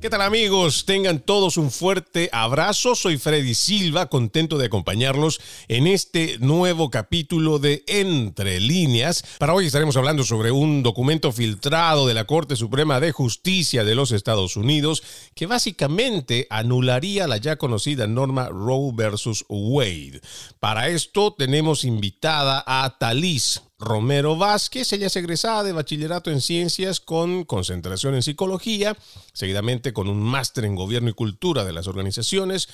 ¿Qué tal amigos? Tengan todos un fuerte abrazo. Soy Freddy Silva, contento de acompañarlos en este nuevo capítulo de Entre líneas. Para hoy estaremos hablando sobre un documento filtrado de la Corte Suprema de Justicia de los Estados Unidos que básicamente anularía la ya conocida norma Roe versus Wade. Para esto tenemos invitada a Talis Romero Vázquez. Ella es egresada de bachillerato en ciencias con concentración en psicología, seguidamente con un máster en gobierno y cultura de las organizaciones,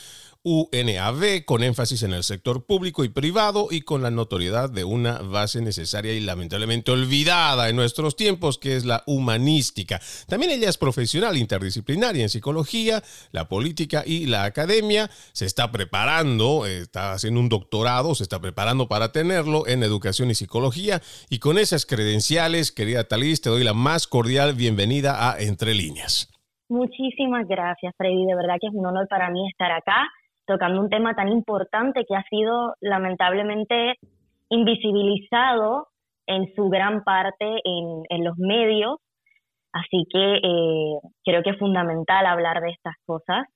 UNAV con énfasis en el sector público y privado y con la notoriedad de una base necesaria y lamentablemente olvidada en nuestros tiempos, que es la humanística. También ella es profesional interdisciplinaria en psicología, la política y la academia. Se está preparando, está haciendo un doctorado, se está preparando para tenerlo en educación y psicología. Y con esas credenciales, querida Talis, te doy la más cordial bienvenida a Entre Líneas. Muchísimas gracias, Freddy. De verdad que es un honor para mí estar acá tocando un tema tan importante que ha sido lamentablemente invisibilizado en su gran parte en, los medios. Así que eh, creo que es fundamental hablar de estas cosas.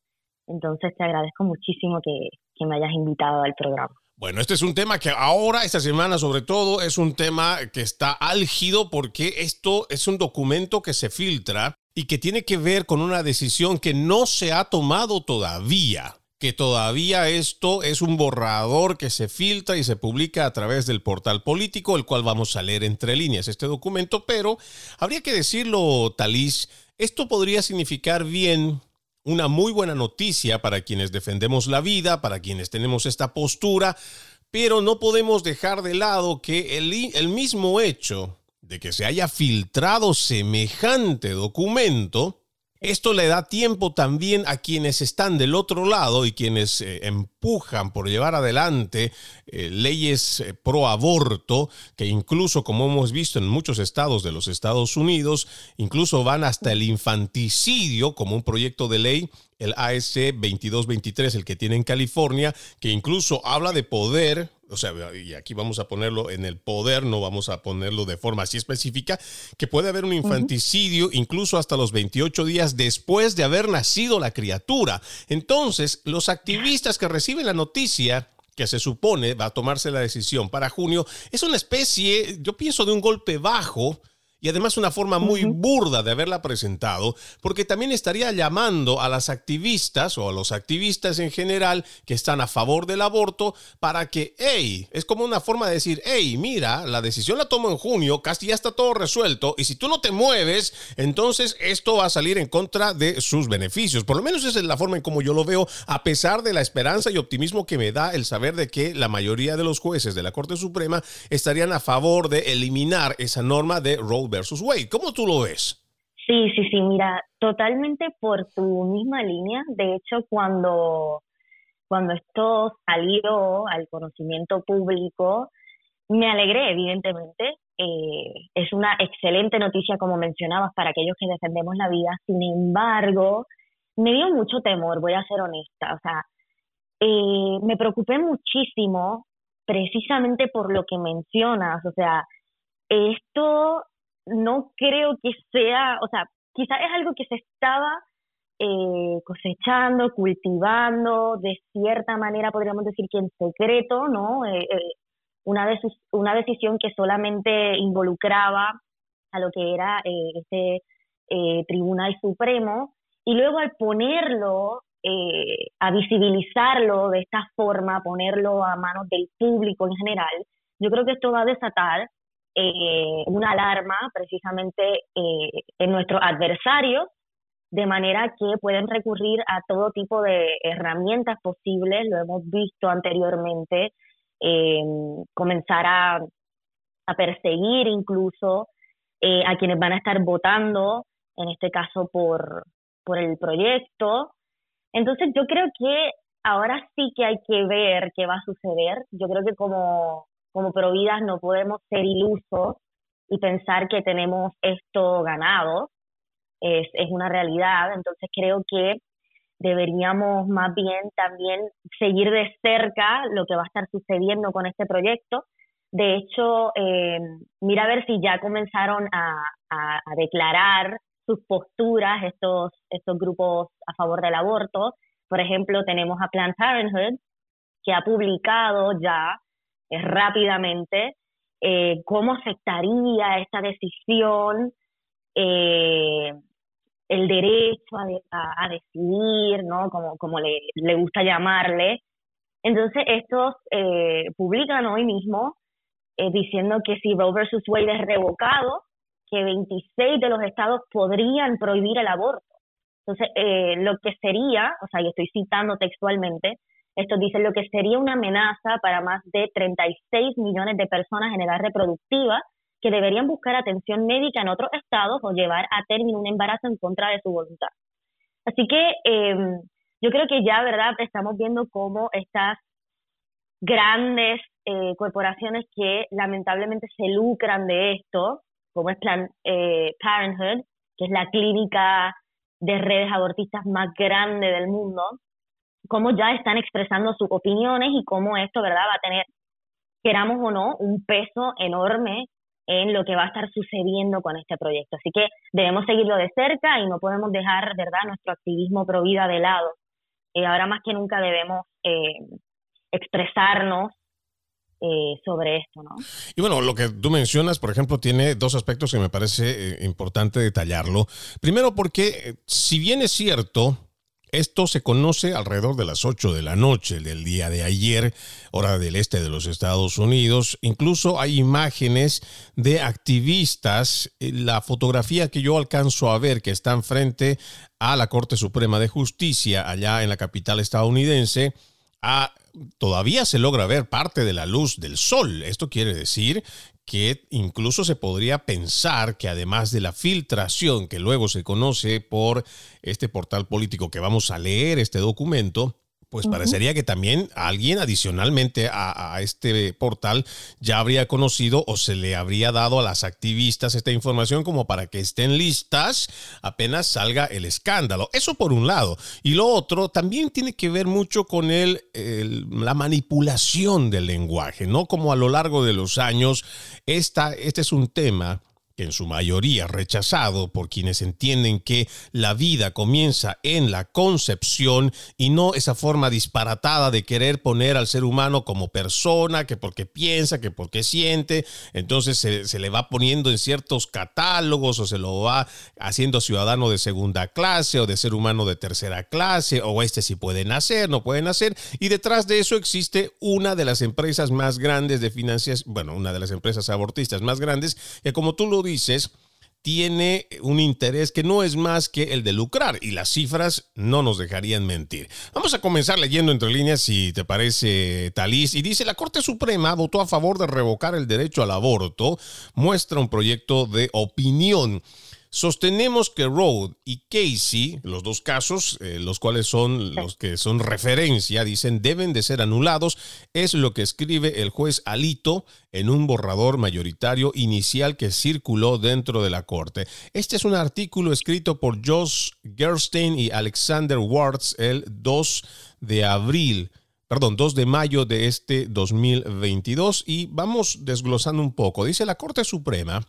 Entonces te agradezco muchísimo que, que me hayas invitado al programa. Bueno, este es un tema que ahora, esta semana sobre todo, es un tema que está álgido porque esto es un documento que se filtra y que tiene que ver con una decisión que no se ha tomado todavía que todavía esto es un borrador que se filtra y se publica a través del portal político, el cual vamos a leer entre líneas este documento, pero habría que decirlo, Talis, esto podría significar bien una muy buena noticia para quienes defendemos la vida, para quienes tenemos esta postura, pero no podemos dejar de lado que el, el mismo hecho de que se haya filtrado semejante documento, esto le da tiempo también a quienes están del otro lado y quienes eh, empujan por llevar adelante eh, leyes eh, pro aborto, que incluso, como hemos visto en muchos estados de los Estados Unidos, incluso van hasta el infanticidio como un proyecto de ley, el ASC 2223, el que tiene en California, que incluso habla de poder o sea, y aquí vamos a ponerlo en el poder, no vamos a ponerlo de forma así específica, que puede haber un infanticidio incluso hasta los 28 días después de haber nacido la criatura. Entonces, los activistas que reciben la noticia que se supone va a tomarse la decisión para junio, es una especie, yo pienso, de un golpe bajo y además una forma muy burda de haberla presentado, porque también estaría llamando a las activistas o a los activistas en general que están a favor del aborto para que, hey, es como una forma de decir, hey, mira, la decisión la tomo en junio, casi ya está todo resuelto, y si tú no te mueves, entonces esto va a salir en contra de sus beneficios. Por lo menos esa es la forma en como yo lo veo, a pesar de la esperanza y optimismo que me da el saber de que la mayoría de los jueces de la Corte Suprema estarían a favor de eliminar esa norma de Roe versus Wade. ¿Cómo tú lo ves? Sí, sí, sí, mira, totalmente por tu misma línea. De hecho, cuando, cuando esto salió al conocimiento público, me alegré, evidentemente. Eh, es una excelente noticia, como mencionabas, para aquellos que defendemos la vida. Sin embargo, me dio mucho temor, voy a ser honesta. O sea, eh, me preocupé muchísimo precisamente por lo que mencionas. O sea, esto no creo que sea, o sea, quizás es algo que se estaba eh, cosechando, cultivando, de cierta manera podríamos decir que en secreto, ¿no? Eh, eh, una, una decisión que solamente involucraba a lo que era este Tribunal Supremo, y luego al ponerlo, a visibilizarlo de esta forma, ponerlo a manos del público en general, yo creo que esto va a desatar eh, una alarma precisamente eh, en nuestros adversarios, de manera que pueden recurrir a todo tipo de herramientas posibles, lo hemos visto anteriormente, eh, comenzar a, a, perseguir incluso a quienes van a estar votando, en este caso por, por el proyecto. Entonces yo creo que ahora sí que hay que ver qué va a suceder. Yo creo que como, como Providas no podemos ser ilusos y pensar que tenemos esto ganado. Es, es una realidad. Entonces creo que deberíamos más bien también seguir de cerca lo que va a estar sucediendo con este proyecto. De hecho, eh, mira a ver si ya comenzaron a, a, a, declarar sus posturas estos, estos grupos a favor del aborto. Por ejemplo, tenemos a Planned Parenthood, que ha publicado ya rápidamente eh, cómo afectaría esta decisión eh, el derecho a, decidir, ¿no? Como, como le, le gusta llamarle. Entonces, estos publican hoy mismo diciendo que si Roe versus Wade es revocado, que 26 de los estados podrían prohibir el aborto. Entonces, eh, lo que sería, o sea, y estoy citando textualmente, esto dice lo que sería una amenaza para más de 36 millones de personas en edad reproductiva que deberían buscar atención médica en otros estados o llevar a término un embarazo en contra de su voluntad. Así que em, yo creo que ya, ¿verdad?, estamos viendo cómo estas grandes eh, corporaciones que lamentablemente se lucran de esto, como es Plan eh, Parenthood, que es la clínica de redes abortistas más grande del mundo, cómo ya están expresando sus opiniones y cómo esto, ¿verdad?, va a tener, queramos o no, un peso enorme en lo que va a estar sucediendo con este proyecto. Así que debemos seguirlo de cerca y no podemos dejar, ¿verdad?, nuestro activismo pro vida de lado. Eh, ahora más que nunca debemos eh, expresarnos eh, sobre esto, ¿no? Y bueno, lo que tú mencionas, por ejemplo, tiene dos aspectos que me parece eh, importante detallarlo. Primero, porque eh, si bien es cierto, esto se conoce alrededor de las 8 de la noche del día de ayer, hora del este de los Estados Unidos. Incluso hay imágenes de activistas. La fotografía que yo alcanzo a ver que están frente a la Corte Suprema de Justicia allá en la capital estadounidense todavía se logra ver parte de la luz del sol. Esto quiere decir que incluso se podría pensar que además de la filtración que luego se conoce por este portal político que vamos a leer este documento, pues parecería que también alguien adicionalmente a, este portal ya habría conocido o se le habría dado a las activistas esta información como para que estén listas apenas salga el escándalo. Eso por un lado. Y lo otro también tiene que ver mucho con el, la manipulación del lenguaje, ¿no? Como a lo largo de los años, esta, este es un tema en su mayoría rechazado por quienes entienden que la vida comienza en la concepción y no esa forma disparatada de querer poner al ser humano como persona, que porque piensa, que porque siente, entonces se, le va poniendo en ciertos catálogos o se lo va haciendo ciudadano de segunda clase o de ser humano de tercera clase o este si puede nacer, no puede nacer. Y detrás de eso existe una de las empresas más grandes de finanzas, bueno, una de las empresas abortistas más grandes que como tú lo dices, tiene un interés que no es más que el de lucrar y las cifras no nos dejarían mentir. Vamos a comenzar leyendo entre líneas si te parece Talís y dice la Corte Suprema votó a favor de revocar el derecho al aborto, muestra un proyecto de opinión. Sostenemos que Road y Casey, los dos casos, eh, los cuales son los que son referencia, dicen deben de ser anulados, es lo que escribe el juez Alito en un borrador mayoritario inicial que circuló dentro de la corte. Este es un artículo escrito por Josh Gerstein y Alexander Wards el 2 de abril perdón, 2 de mayo de este 2022 y vamos desglosando un poco. Dice la Corte Suprema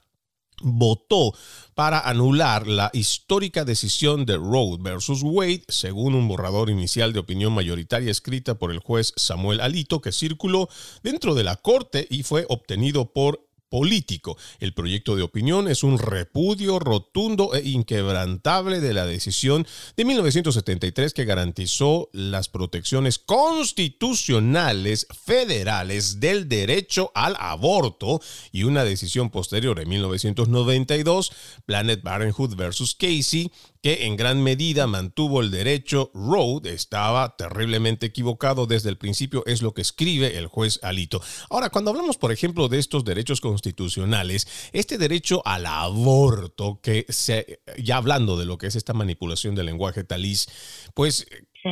votó para anular la histórica decisión de Roe versus Wade, según un borrador inicial de opinión mayoritaria escrita por el juez Samuel Alito, que circuló dentro de la corte y fue obtenido por político. El proyecto de opinión es un repudio rotundo e inquebrantable de la decisión de 1973 que garantizó las protecciones constitucionales federales del derecho al aborto y una decisión posterior en 1992, Planet Parenthood versus Casey, que en gran medida mantuvo el derecho Roe estaba terriblemente equivocado desde el principio, es lo que escribe el juez Alito. Ahora, cuando hablamos, por ejemplo, de estos derechos constitucionales, este derecho al aborto, que se, ya hablando de lo que es esta manipulación del lenguaje talís, pues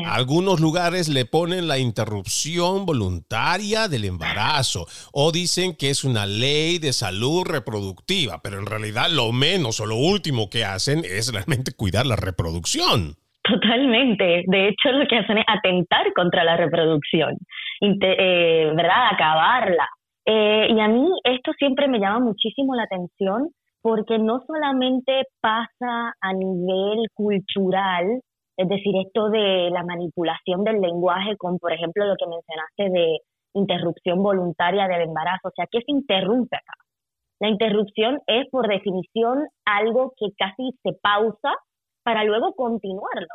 algunos lugares le ponen la interrupción voluntaria del embarazo o dicen que es una ley de salud reproductiva, pero en realidad lo menos o lo último que hacen es realmente cuidar la reproducción. Totalmente. De hecho, lo que hacen es atentar contra la reproducción, eh, ¿verdad? Acabarla. Eh, y a mí esto siempre me llama muchísimo la atención porque no solamente pasa a nivel cultural, es decir, esto de la manipulación del lenguaje con, por ejemplo, lo que mencionaste de interrupción voluntaria del embarazo. O sea, ¿qué se interrumpe acá? La interrupción es, por definición, algo que casi se pausa para luego continuarlo.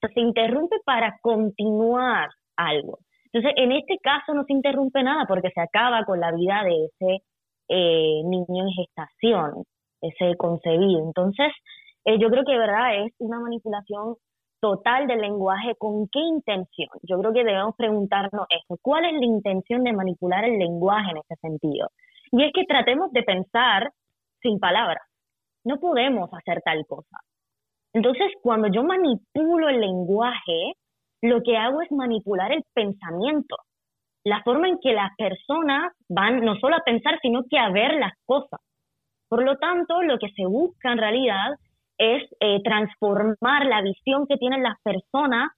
Se interrumpe para continuar algo. Entonces, en este caso no se interrumpe nada porque se acaba con la vida de ese eh, niño en gestación, ese concebido. Entonces, eh, yo creo que, verdad, es una manipulación total del lenguaje, ¿con qué intención? Yo creo que debemos preguntarnos eso, ¿cuál es la intención de manipular el lenguaje en ese sentido? Y es que tratemos de pensar sin palabras, no podemos hacer tal cosa. Entonces, cuando yo manipulo el lenguaje, lo que hago es manipular el pensamiento, la forma en que las personas van no solo a pensar, sino que a ver las cosas. Por lo tanto, lo que se busca en realidad es eh, transformar la visión que tienen las personas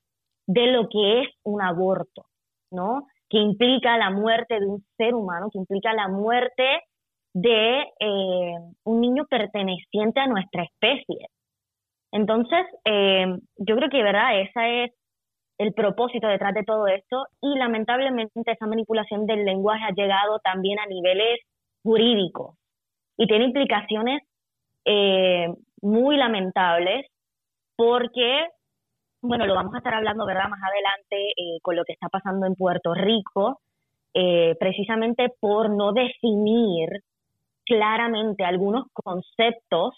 de lo que es un aborto, ¿no? Que implica la muerte de un ser humano, que implica la muerte de eh, un niño perteneciente a nuestra especie. Entonces, eh, yo creo que, ¿verdad? Ese es el propósito detrás de todo esto y lamentablemente esa manipulación del lenguaje ha llegado también a niveles jurídicos y tiene implicaciones eh, muy lamentables porque, bueno, lo vamos a estar hablando, ¿verdad?, más adelante eh, con lo que está pasando en Puerto Rico, eh, precisamente por no definir claramente algunos conceptos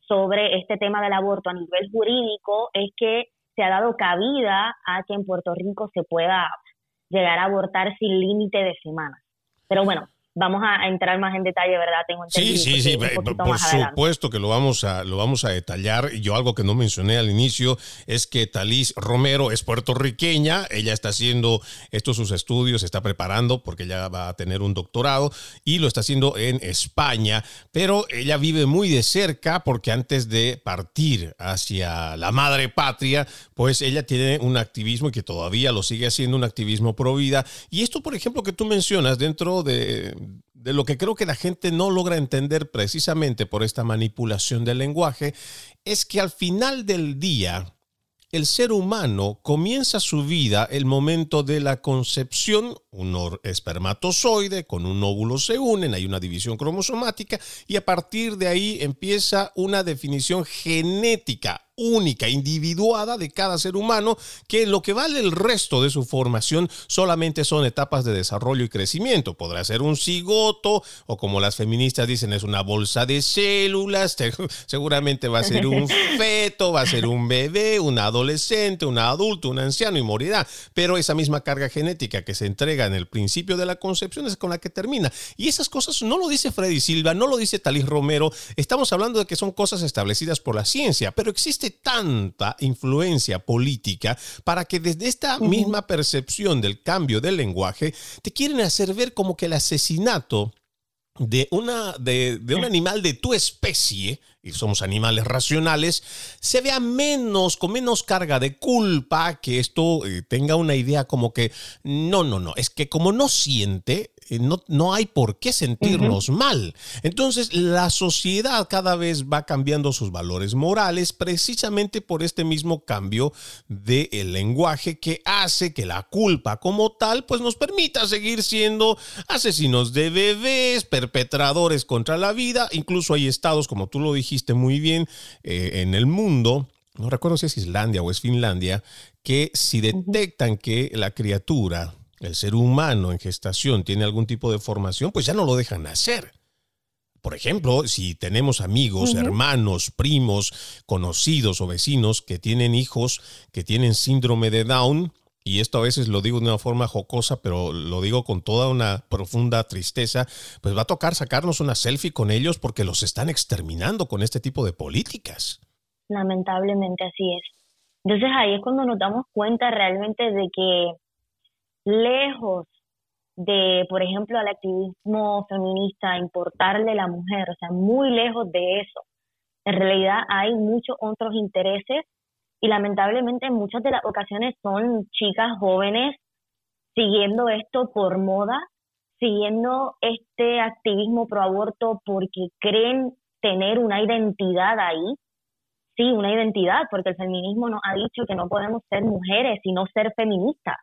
sobre este tema del aborto a nivel jurídico, es que se ha dado cabida a que en Puerto Rico se pueda llegar a abortar sin límite de semanas. Pero bueno, vamos a entrar más en detalle, ¿verdad? Tengo entendido. Sí, sí, sí, por supuesto que lo vamos a lo vamos a detallar. Yo algo que no mencioné al inicio es que Talís Romero es puertorriqueña, ella está haciendo estos sus estudios, se está preparando porque ella va a tener un doctorado y lo está haciendo en España, pero ella vive muy de cerca porque antes de partir hacia la madre patria, pues ella tiene un activismo y que todavía lo sigue haciendo, un activismo pro vida. Y esto, por ejemplo, que tú mencionas dentro de de lo que creo que la gente no logra entender precisamente por esta manipulación del lenguaje, es que al final del día, el ser humano comienza su vida el momento de la concepción, un espermatozoide con un óvulo se unen, hay una división cromosomática y a partir de ahí empieza una definición genética única, individuada de cada ser humano, que lo que vale el resto de su formación solamente son etapas de desarrollo y crecimiento. Podrá ser un cigoto o como las feministas dicen es una bolsa de células, seguramente va a ser un feto, va a ser un bebé, un adolescente, un adulto, un anciano y morirá. Pero esa misma carga genética que se entrega en el principio de la concepción es con la que termina. Y esas cosas no lo dice Freddy Silva, no lo dice Talís Romero, estamos hablando de que son cosas establecidas por la ciencia, pero existe tanta influencia política para que desde esta misma percepción del cambio del lenguaje te quieren hacer ver como que el asesinato de, una, de, un animal de tu especie, y somos animales racionales, se vea menos, con menos carga de culpa, que esto eh, tenga una idea como que, no, no, no, es que como no siente, no, no hay por qué sentirnos mal. Entonces, la sociedad cada vez va cambiando sus valores morales precisamente por este mismo cambio del lenguaje que hace que la culpa como tal pues nos permita seguir siendo asesinos de bebés, perpetradores contra la vida. Incluso hay estados, como tú lo dijiste muy bien, eh, en el mundo no recuerdo si es Islandia o es Finlandia, que si detectan que la criatura, el ser humano en gestación, tiene algún tipo de formación, pues ya no lo dejan hacer. Por ejemplo, si tenemos amigos, hermanos, primos, conocidos o vecinos que tienen hijos que tienen síndrome de Down, y esto a veces lo digo de una forma jocosa, pero lo digo con toda una profunda tristeza, pues va a tocar sacarnos una selfie con ellos porque los están exterminando con este tipo de políticas. Lamentablemente así es. Entonces ahí es cuando nos damos cuenta realmente de que lejos de, por ejemplo, al activismo feminista importarle la mujer, o sea, muy lejos de eso. En realidad hay muchos otros intereses y lamentablemente en muchas de las ocasiones son chicas jóvenes siguiendo esto por moda, siguiendo este activismo pro aborto porque creen tener una identidad ahí sí, una identidad, porque el feminismo nos ha dicho que no podemos ser mujeres, sino ser feministas,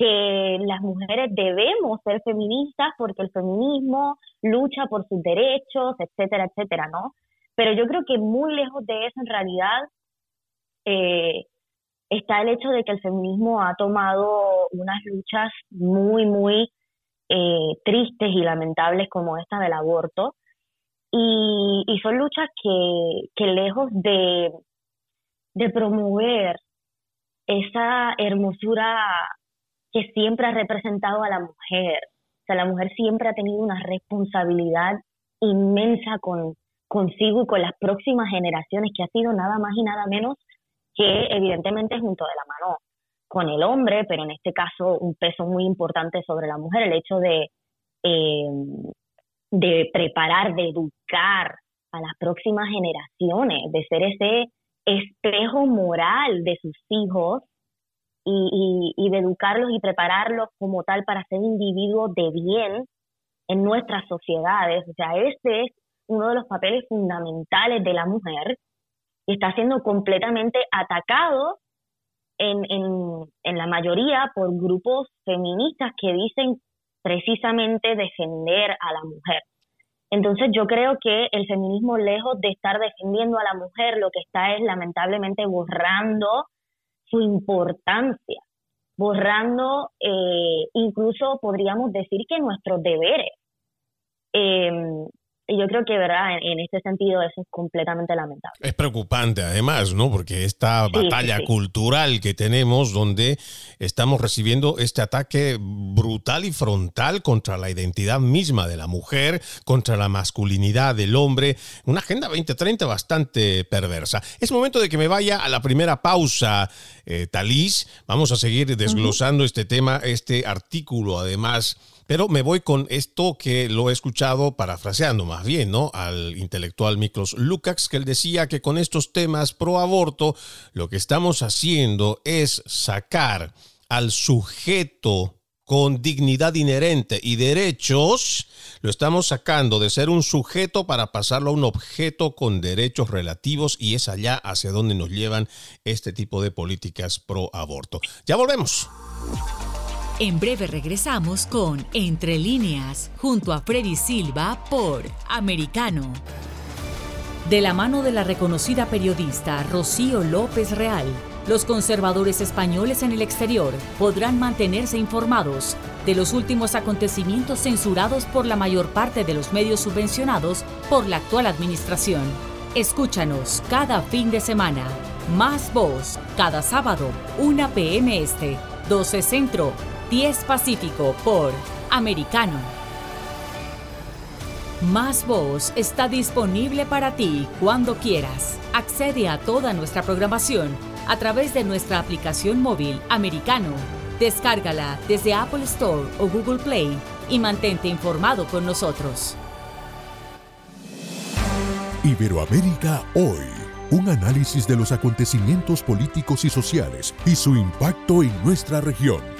que las mujeres debemos ser feministas porque el feminismo lucha por sus derechos, etcétera, etcétera, ¿no? Pero yo creo que muy lejos de eso, en realidad, eh, está el hecho de que el feminismo ha tomado unas luchas muy, muy eh, tristes y lamentables como esta del aborto, y, y son luchas que, que lejos de, de promover esa hermosura que siempre ha representado a la mujer. O sea, la mujer siempre ha tenido una responsabilidad inmensa con consigo y con las próximas generaciones, que ha sido nada más y nada menos que evidentemente junto de la mano con el hombre, pero en este caso un peso muy importante sobre la mujer, el hecho de eh, de preparar, de educar a las próximas generaciones, de ser ese espejo moral de sus hijos y, y, de educarlos y prepararlos como tal para ser individuos de bien en nuestras sociedades. O sea, este es uno de los papeles fundamentales de la mujer y está siendo completamente atacado en, en, en la mayoría por grupos feministas que dicen precisamente defender a la mujer. Entonces yo creo que el feminismo, lejos de estar defendiendo a la mujer, lo que está es lamentablemente borrando su importancia, borrando eh, incluso podríamos decir que nuestros deberes. Eh, y yo creo que, ¿verdad? En, este sentido eso es completamente lamentable. Es preocupante además, ¿no? Porque esta batalla cultural que tenemos donde estamos recibiendo este ataque brutal y frontal contra la identidad misma de la mujer, contra la masculinidad del hombre, una agenda 2030 bastante perversa. Es momento de que me vaya a la primera pausa, eh, Talís. Vamos a seguir desglosando este tema, este artículo además pero me voy con esto que lo he escuchado parafraseando más bien, ¿no? Al intelectual Miklos Lukács, que él decía que con estos temas pro aborto, lo que estamos haciendo es sacar al sujeto con dignidad inherente y derechos, lo estamos sacando de ser un sujeto para pasarlo a un objeto con derechos relativos y es allá hacia donde nos llevan este tipo de políticas pro aborto. Ya volvemos. En breve regresamos con Entre líneas, junto a Freddy Silva por Americano. De la mano de la reconocida periodista Rocío López Real, los conservadores españoles en el exterior podrán mantenerse informados de los últimos acontecimientos censurados por la mayor parte de los medios subvencionados por la actual administración. Escúchanos cada fin de semana. Más voz, cada sábado, 1 p.m. Este, 12 Centro, 10 Pacífico por Americano. Más Voz está disponible para ti cuando quieras. Accede a toda nuestra programación a través de nuestra aplicación móvil Americano. Descárgala desde Apple Store o Google Play y mantente informado con nosotros. Iberoamérica hoy un análisis de los acontecimientos políticos y sociales y su impacto en nuestra región.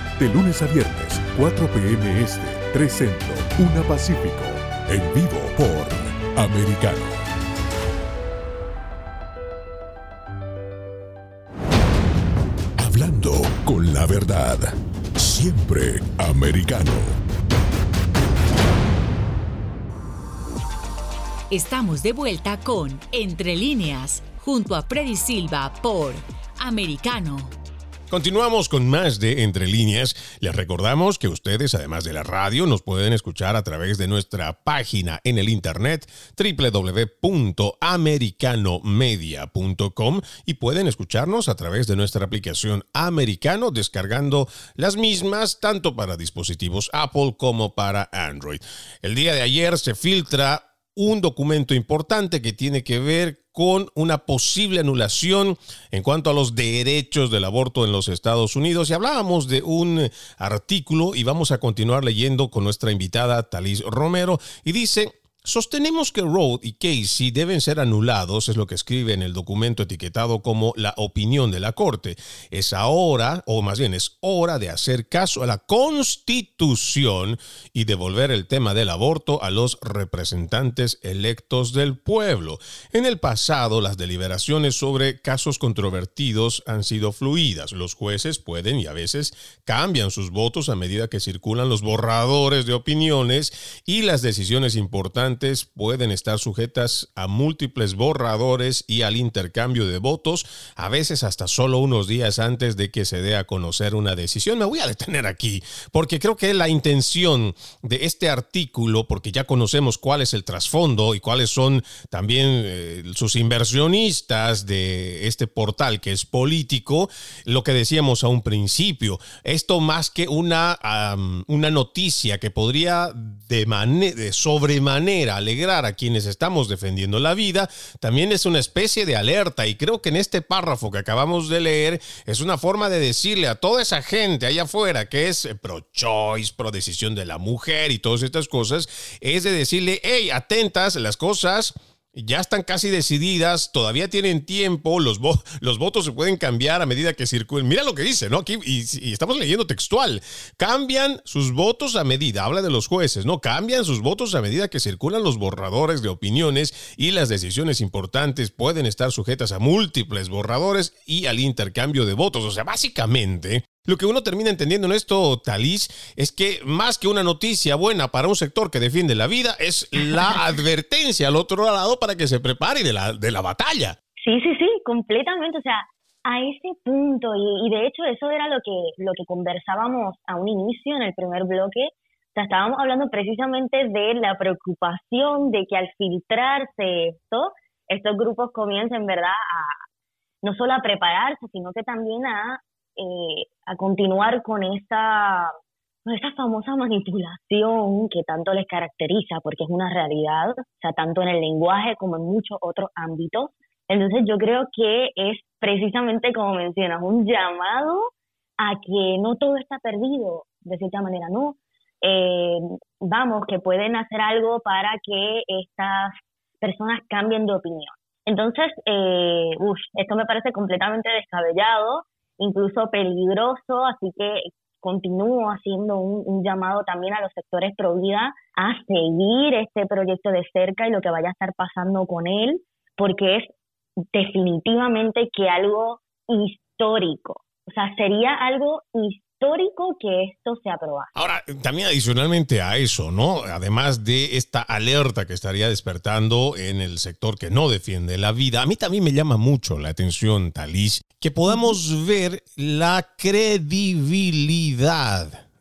de lunes a viernes, 4 p.m. Este, 3 Centro, 1 Pacífico. En vivo por Americano. Hablando con la verdad. Siempre americano. Estamos de vuelta con Entre líneas, junto a Freddy Silva por Americano. Continuamos con más de Entre líneas. Les recordamos que ustedes, además de la radio, nos pueden escuchar a través de nuestra página en el internet www.americanomedia.com y pueden escucharnos a través de nuestra aplicación Americano descargando las mismas tanto para dispositivos Apple como para Android. El día de ayer se filtra un documento importante que tiene que ver con una posible anulación en cuanto a los derechos del aborto en los Estados Unidos. Y hablábamos de un artículo y vamos a continuar leyendo con nuestra invitada Talis Romero. Y dice, Sostenemos que Roe y Casey deben ser anulados, es lo que escribe en el documento etiquetado como la opinión de la Corte. Es ahora, o más bien es hora de hacer caso a la Constitución y devolver el tema del aborto a los representantes electos del pueblo. En el pasado, las deliberaciones sobre casos controvertidos han sido fluidas. Los jueces pueden y a veces cambian sus votos a medida que circulan los borradores de opiniones y las decisiones importantes pueden estar sujetas a múltiples borradores y al intercambio de votos, a veces hasta solo unos días antes de que se dé a conocer una decisión. Me voy a detener aquí porque creo que la intención de este artículo, porque ya conocemos cuál es el trasfondo y cuáles son también eh, sus inversionistas de este portal que es político, lo que decíamos a un principio, esto más que una, una noticia que podría de, de sobremanera alegrar a quienes estamos defendiendo la vida, también es una especie de alerta. Y creo que en este párrafo que acabamos de leer es una forma de decirle a toda esa gente allá afuera que es pro-choice, pro-decisión de la mujer y todas estas cosas, es de decirle, hey, atentas, las cosas ya están casi decididas, todavía tienen tiempo, los, votos se pueden cambiar a medida que circulen. Mira lo que dice, ¿no? Aquí, y, estamos leyendo textual. Cambian sus votos a medida, habla de los jueces, ¿no? Cambian sus votos a medida que circulan los borradores de opiniones y las decisiones importantes pueden estar sujetas a múltiples borradores y al intercambio de votos. O sea, básicamente, lo que uno termina entendiendo en esto, Talis, es que más que una noticia buena para un sector que defiende la vida, es la advertencia al otro lado para que se prepare de la, de la batalla. Sí, sí, sí, completamente. O sea, a ese punto, y, de hecho eso era lo que, lo que conversábamos a un inicio en el primer bloque, o sea, estábamos hablando precisamente de la preocupación de que al filtrarse esto, estos grupos comiencen, ¿verdad?, a no solo a prepararse, sino que también a eh, a continuar con esa, famosa manipulación que tanto les caracteriza, porque es una realidad, tanto en el lenguaje como en muchos otros ámbitos. Entonces yo creo que es precisamente como mencionas, un llamado a que no todo está perdido, de cierta manera, no. Eh, vamos, que pueden hacer algo para que estas personas cambien de opinión. Entonces, eh, esto me parece completamente descabellado, incluso peligroso, así que continúo haciendo un, llamado también a los sectores pro vida a seguir este proyecto de cerca y lo que vaya a estar pasando con él, porque es definitivamente que algo histórico. O sea, sería algo histórico histórico que esto se aprobara. Ahora, también adicionalmente a eso, ¿no? Además de esta alerta que estaría despertando en el sector que no defiende la vida, a mí también me llama mucho la atención, Talis, que podamos ver la credibilidad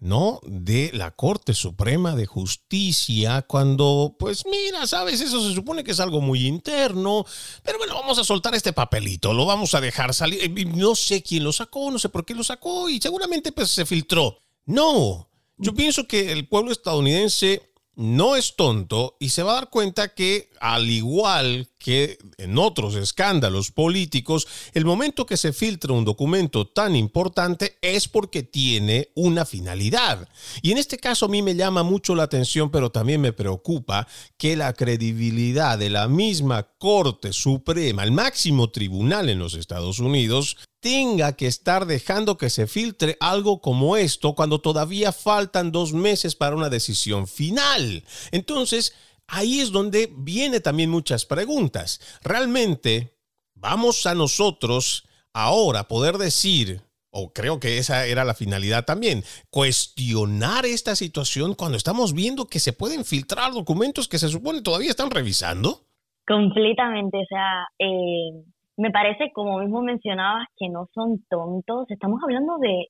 ¿no? De la Corte Suprema de Justicia, cuando, pues mira, sabes, eso se supone que es algo muy interno, pero bueno, vamos a soltar este papelito, lo vamos a dejar salir. No sé quién lo sacó, no sé por qué lo sacó y seguramente pues se filtró. No, yo pienso que el pueblo estadounidense no es tonto y se va a dar cuenta que, al igual que en otros escándalos políticos, el momento que se filtra un documento tan importante es porque tiene una finalidad. Y en este caso a mí me llama mucho la atención, pero también me preocupa que la credibilidad de la misma Corte Suprema, el máximo tribunal en los Estados Unidos, tenga que estar dejando que se filtre algo como esto cuando todavía faltan dos meses para una decisión final. Entonces, ahí es donde viene también muchas preguntas. ¿Realmente vamos a nosotros ahora poder decir, o creo que esa era la finalidad también, cuestionar esta situación cuando estamos viendo que se pueden filtrar documentos que se supone todavía están revisando? Completamente, o sea, eh, me parece, como mismo mencionabas, que no son tontos. Estamos hablando de,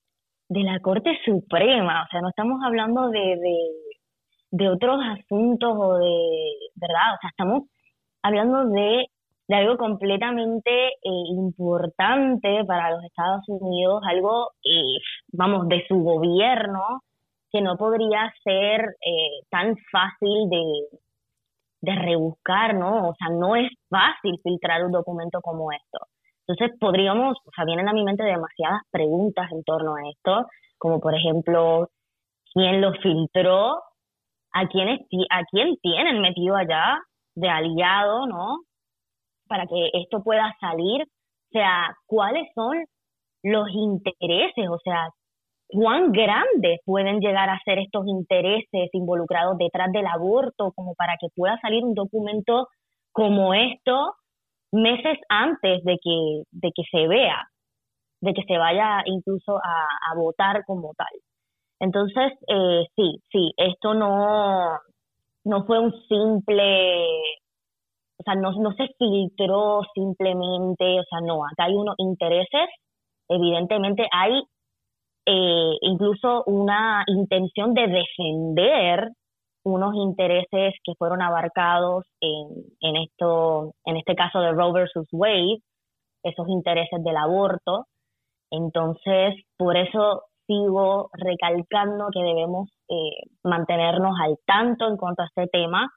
de la Corte Suprema, o sea, no estamos hablando de, de, otros asuntos o de, ¿verdad? O sea, estamos hablando de, de algo completamente eh, importante para los Estados Unidos, algo, eh, vamos, de su gobierno, que no podría ser eh, tan fácil de, de rebuscar, ¿no? O sea, no es fácil filtrar un documento como esto. Entonces podríamos, o sea, vienen a mi mente demasiadas preguntas en torno a esto, como por ejemplo, ¿quién lo filtró? ¿A quién, a quién tienen metido allá de aliado, ¿no? Para que esto pueda salir. O sea, ¿cuáles son los intereses? O sea, cuán grandes pueden llegar a ser estos intereses involucrados detrás del aborto como para que pueda salir un documento como esto meses antes de que, de que se vea, de que se vaya incluso a, votar como tal. Entonces, eh, sí, sí, esto no, no fue un simple, o sea, no, no se filtró simplemente, o sea, no, acá hay unos intereses, evidentemente hay eh, incluso una intención de defender unos intereses que fueron abarcados en, en, esto, en este caso de Roe versus Wade, esos intereses del aborto. Entonces, por eso sigo recalcando que debemos eh, mantenernos al tanto en cuanto a este tema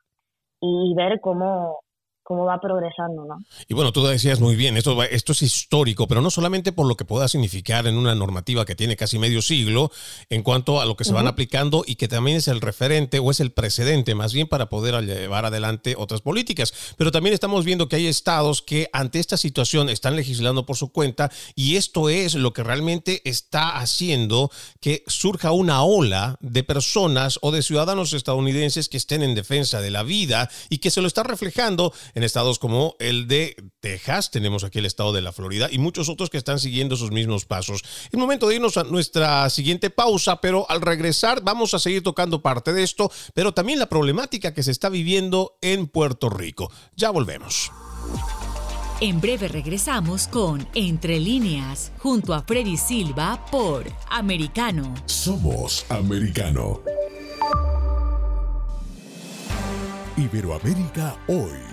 y ver cómo, cómo va progresando, ¿no? Y bueno, tú decías muy bien, esto, esto es histórico, pero no solamente por lo que pueda significar en una normativa que tiene casi medio siglo en cuanto a lo que se van aplicando y que también es el referente o es el precedente más bien para poder llevar adelante otras políticas. Pero también estamos viendo que hay estados que ante esta situación están legislando por su cuenta y esto es lo que realmente está haciendo que surja una ola de personas o de ciudadanos estadounidenses que estén en defensa de la vida y que se lo está reflejando en estados como el de Texas, tenemos aquí el estado de la Florida y muchos otros que están siguiendo sus mismos pasos. Es momento de irnos a nuestra siguiente pausa, pero al regresar vamos a seguir tocando parte de esto, pero también la problemática que se está viviendo en Puerto Rico. Ya volvemos. En breve regresamos con Entre líneas, junto a Freddy Silva por Americano. Somos Americano. Iberoamérica hoy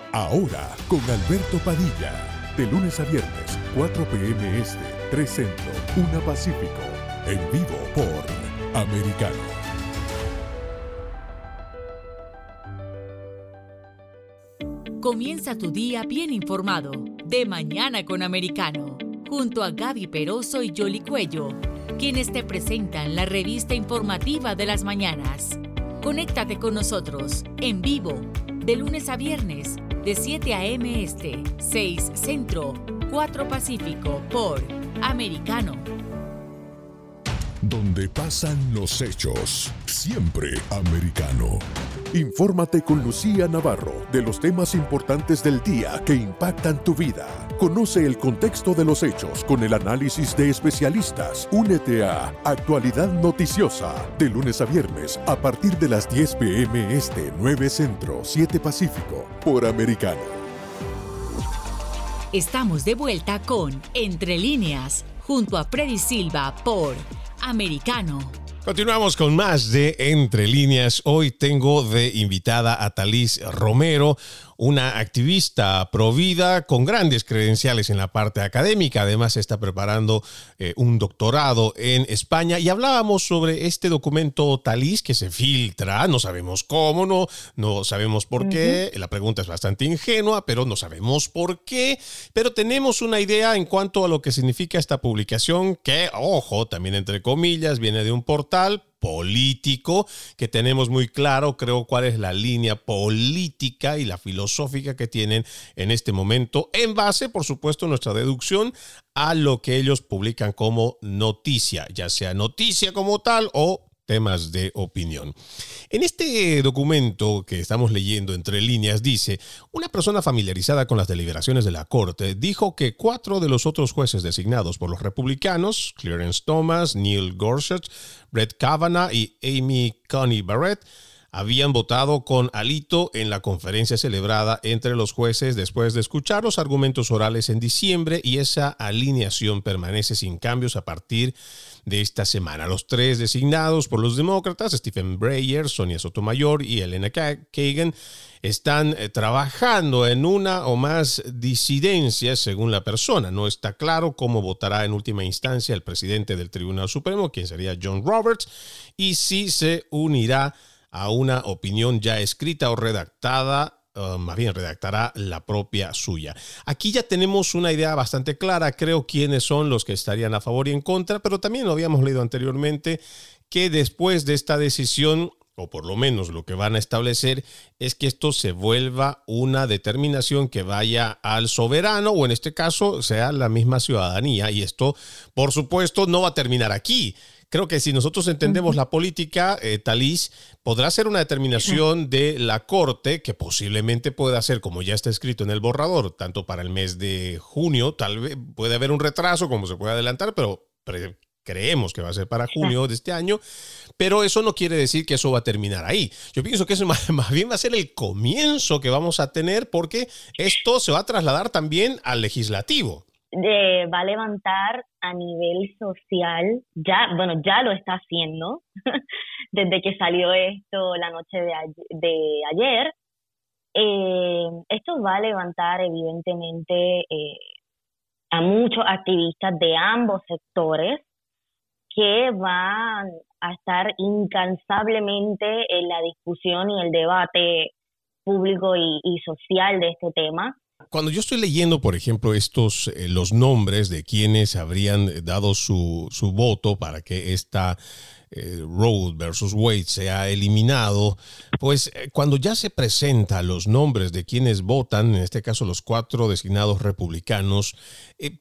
Ahora con Alberto Padilla. De lunes a viernes, 4 p.m. Este, 3 Centro, 1 Pacífico. En vivo por Americano. Comienza tu día bien informado. De mañana con Americano. Junto a Gaby Peroso y Jolly Cuello quienes te presentan la revista informativa de las mañanas. Conéctate con nosotros en vivo de lunes a viernes de 7 a.m. Este, 6 Centro, 4 Pacífico por Americano. Donde pasan los hechos, siempre americano. Infórmate con Lucía Navarro de los temas importantes del día que impactan tu vida. Conoce el contexto de los hechos con el análisis de especialistas. Únete a Actualidad Noticiosa de lunes a viernes a partir de las 10 pm este 9 Centro 7 Pacífico por Americano. Estamos de vuelta con Entre líneas junto a Freddy Silva por Americano. Continuamos con más de Entre líneas. Hoy tengo de invitada a Talís Romero, una activista provida con grandes credenciales en la parte académica. Además, está preparando eh, un doctorado en España. Y hablábamos sobre este documento Talís que se filtra. No sabemos cómo, no, no sabemos por qué. La pregunta es bastante ingenua, pero no sabemos por qué. Pero tenemos una idea en cuanto a lo que significa esta publicación, que, ojo, también entre comillas, viene de un portal político, que tenemos muy claro, creo, cuál es la línea política y la filosófica que tienen en este momento, en base, por supuesto, nuestra deducción a lo que ellos publican como noticia, ya sea noticia como tal o temas de opinión. En este documento que estamos leyendo entre líneas dice, una persona familiarizada con las deliberaciones de la Corte dijo que cuatro de los otros jueces designados por los republicanos, Clarence Thomas, Neil Gorsuch, Brett Kavanaugh y Amy Coney Barrett, habían votado con alito en la conferencia celebrada entre los jueces después de escuchar los argumentos orales en diciembre y esa alineación permanece sin cambios a partir de esta semana. Los tres designados por los demócratas, Stephen Breyer, Sonia Sotomayor y Elena Kagan, están eh, trabajando en una o más disidencias según la persona. No está claro cómo votará en última instancia el presidente del Tribunal Supremo, quien sería John Roberts, y si se unirá a una opinión ya escrita o redactada más bien redactará la propia suya. Aquí ya tenemos una idea bastante clara, creo, quiénes son los que estarían a favor y en contra, pero también lo habíamos leído anteriormente que después de esta decisión o por lo menos lo que van a establecer es que esto se vuelva una determinación que vaya al soberano o en este caso sea la misma ciudadanía y esto por supuesto no va a terminar aquí creo que si nosotros entendemos la política, eh, Talís, podrá ser una determinación de la Corte que posiblemente pueda ser, como ya está escrito en el borrador, tanto para el mes de junio, tal vez puede haber un retraso, como se puede adelantar, pero creemos que va a ser para junio de este año, pero eso no quiere decir que eso va a terminar ahí. Yo pienso que eso más, bien va a ser el comienzo que vamos a tener porque esto se va a trasladar también al legislativo. Va a levantar a nivel social, ya, bueno, ya lo está haciendo desde que salió esto la noche de, ayer. Eh, esto va a levantar evidentemente eh, a muchos activistas de ambos sectores que van a estar incansablemente en la discusión y el debate público y social de este tema cuando yo estoy leyendo, por ejemplo, estos, eh, los nombres de quienes habrían dado su, su voto para que esta eh, Road versus Wade sea eliminado, pues eh, cuando ya se presentan los nombres de quienes votan, en este caso los cuatro designados republicanos,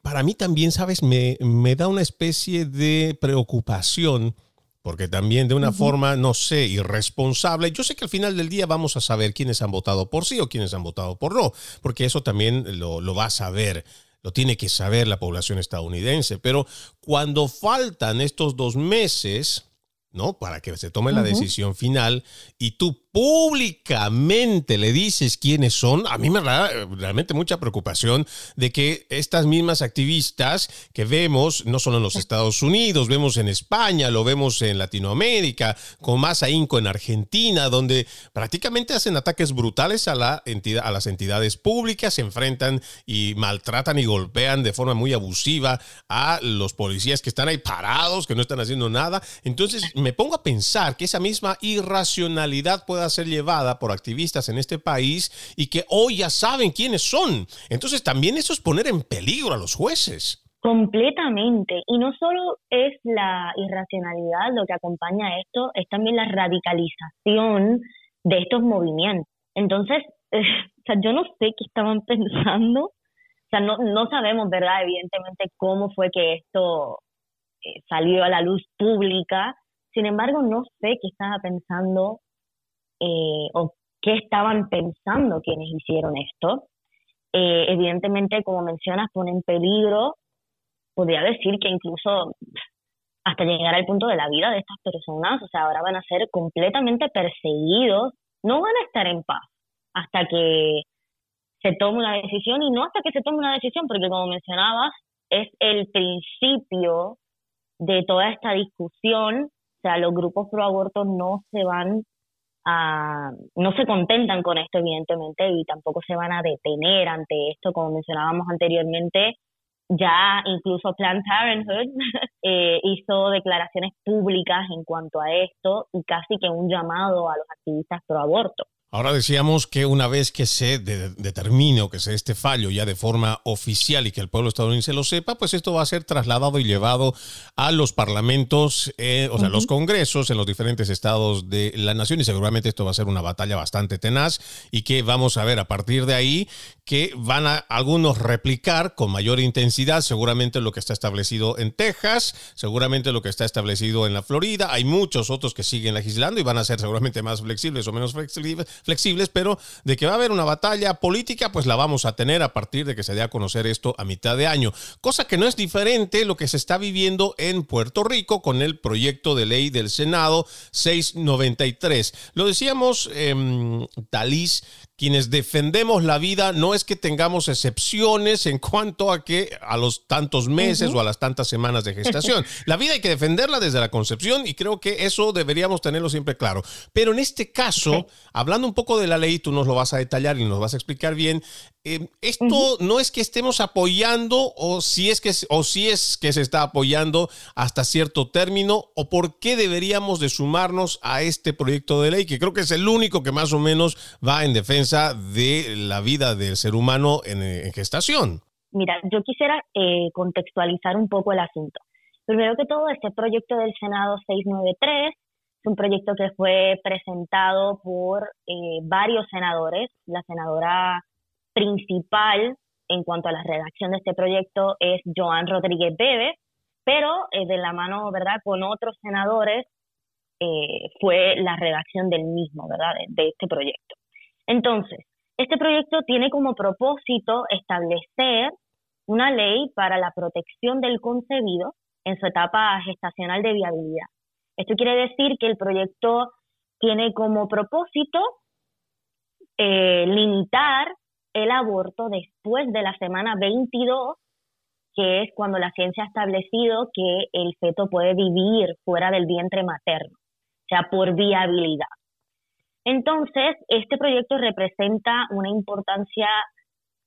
para mí también, sabes, me, me da una especie de preocupación porque también de una forma, no sé, irresponsable, yo sé que al final del día vamos a saber quiénes han votado por sí o quiénes han votado por no, porque eso también lo, lo va a saber, lo tiene que saber la población estadounidense, pero cuando faltan estos dos meses, ¿no? Para que se tome la decisión final y tú públicamente le dices quiénes son, a mí me da realmente mucha preocupación de que estas mismas activistas que vemos, no solo en los Estados Unidos, vemos en España, lo vemos en Latinoamérica, con más ahínco en Argentina, donde prácticamente hacen ataques brutales a, la entidad, a las entidades públicas, se enfrentan y maltratan y golpean de forma muy abusiva a los policías que están ahí parados, que no están haciendo nada. Entonces me pongo a pensar que esa misma irracionalidad puede ser llevada por activistas en este país y que hoy ya saben quiénes son. Entonces también eso es poner en peligro a los jueces. Completamente. Y no solo es la irracionalidad lo que acompaña a esto, es también la radicalización de estos movimientos. Entonces, o sea, yo no sé qué estaban pensando. O sea, no, no sabemos, ¿verdad? Evidentemente, cómo fue que esto eh, salió a la luz pública. Sin embargo, no sé qué estaba pensando eh, o qué estaban pensando quienes hicieron esto. Eh, evidentemente, como mencionas, pone en peligro, podría decir que incluso hasta llegar al punto de la vida de estas personas, o sea, ahora van a ser completamente perseguidos, no van a estar en paz hasta que se tome una decisión y no hasta que se tome una decisión, porque como mencionabas, es el principio de toda esta discusión, o sea, los grupos pro aborto no se van no se contentan con esto, evidentemente, y tampoco se van a detener ante esto, como mencionábamos anteriormente. Ya incluso Planned Parenthood eh, hizo declaraciones públicas en cuanto a esto y casi que un llamado a los activistas pro aborto. Ahora decíamos que una vez que se determine o que se este fallo ya de forma oficial y que el pueblo estadounidense lo sepa, pues esto va a ser trasladado y llevado a los parlamentos, eh, o sea, los congresos en los diferentes estados de la nación y seguramente esto va a ser una batalla bastante tenaz y que vamos a ver a partir de ahí que van a algunos replicar con mayor intensidad seguramente lo que está establecido en Texas, seguramente lo que está establecido en la Florida, hay muchos otros que siguen legislando y van a ser seguramente más flexibles o menos flexibles pero de que va a haber una batalla política, pues la vamos a tener a partir de que se dé a conocer esto a mitad de año. Cosa que no es diferente lo que se está viviendo en Puerto Rico con el proyecto de ley del Senado 693. Lo decíamos, eh, Talís, quienes defendemos la vida no es que tengamos excepciones en cuanto a que a los tantos meses o a las tantas semanas de gestación. La vida hay que defenderla desde la concepción y creo que eso deberíamos tenerlo siempre claro. Pero en este caso, hablando un poco de la ley, tú nos lo vas a detallar y nos vas a explicar bien, eh, esto no es que estemos apoyando o si es que o si es que se está apoyando hasta cierto término o por qué deberíamos de sumarnos a este proyecto de ley que creo que es el único que más o menos va en defensa de la vida del ser humano en, gestación. Mira, yo quisiera eh, contextualizar un poco el asunto. Primero que todo, este proyecto del Senado 693 es un proyecto que fue presentado por eh, varios senadores. La senadora principal en cuanto a la redacción de este proyecto es Joan Rodríguez Bebe, pero eh, de la mano, ¿verdad?, con otros senadores eh, fue la redacción del mismo, ¿verdad?, de, este proyecto. Entonces, este proyecto tiene como propósito establecer una ley para la protección del concebido en su etapa gestacional de viabilidad. Esto quiere decir que el proyecto tiene como propósito eh, limitar el aborto después de la semana 22, que es cuando la ciencia ha establecido que el feto puede vivir fuera del vientre materno, o sea, por viabilidad. Entonces, este proyecto representa una importancia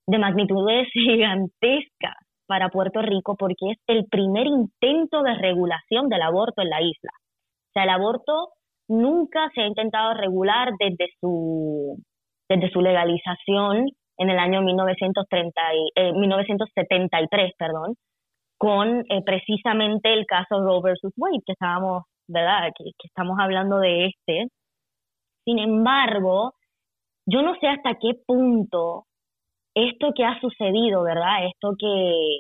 de magnitudes gigantescas para Puerto Rico porque es el primer intento de regulación del aborto en la isla. O sea, el aborto nunca se ha intentado regular desde su, desde su legalización en el año 1930 1973, eh, perdón, con eh, precisamente el caso Roe versus Wade, que estábamos, ¿verdad? Que, que estamos hablando de este. Sin embargo, yo no sé hasta qué punto esto que ha sucedido, ¿verdad? Esto que,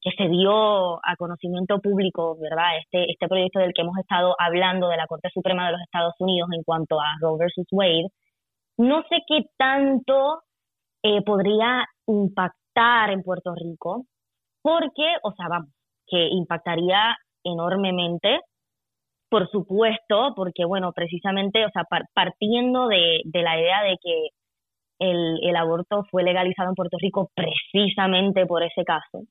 que se dio a conocimiento público, ¿verdad? Este, este proyecto del que hemos estado hablando de la Corte Suprema de los Estados Unidos en cuanto a Roe versus Wade, no sé qué tanto eh, podría impactar en Puerto Rico, porque, o sea, vamos, que impactaría enormemente, por supuesto, porque, bueno, precisamente, o sea, partiendo de, la idea de que el, el aborto fue legalizado en Puerto Rico precisamente por ese caso,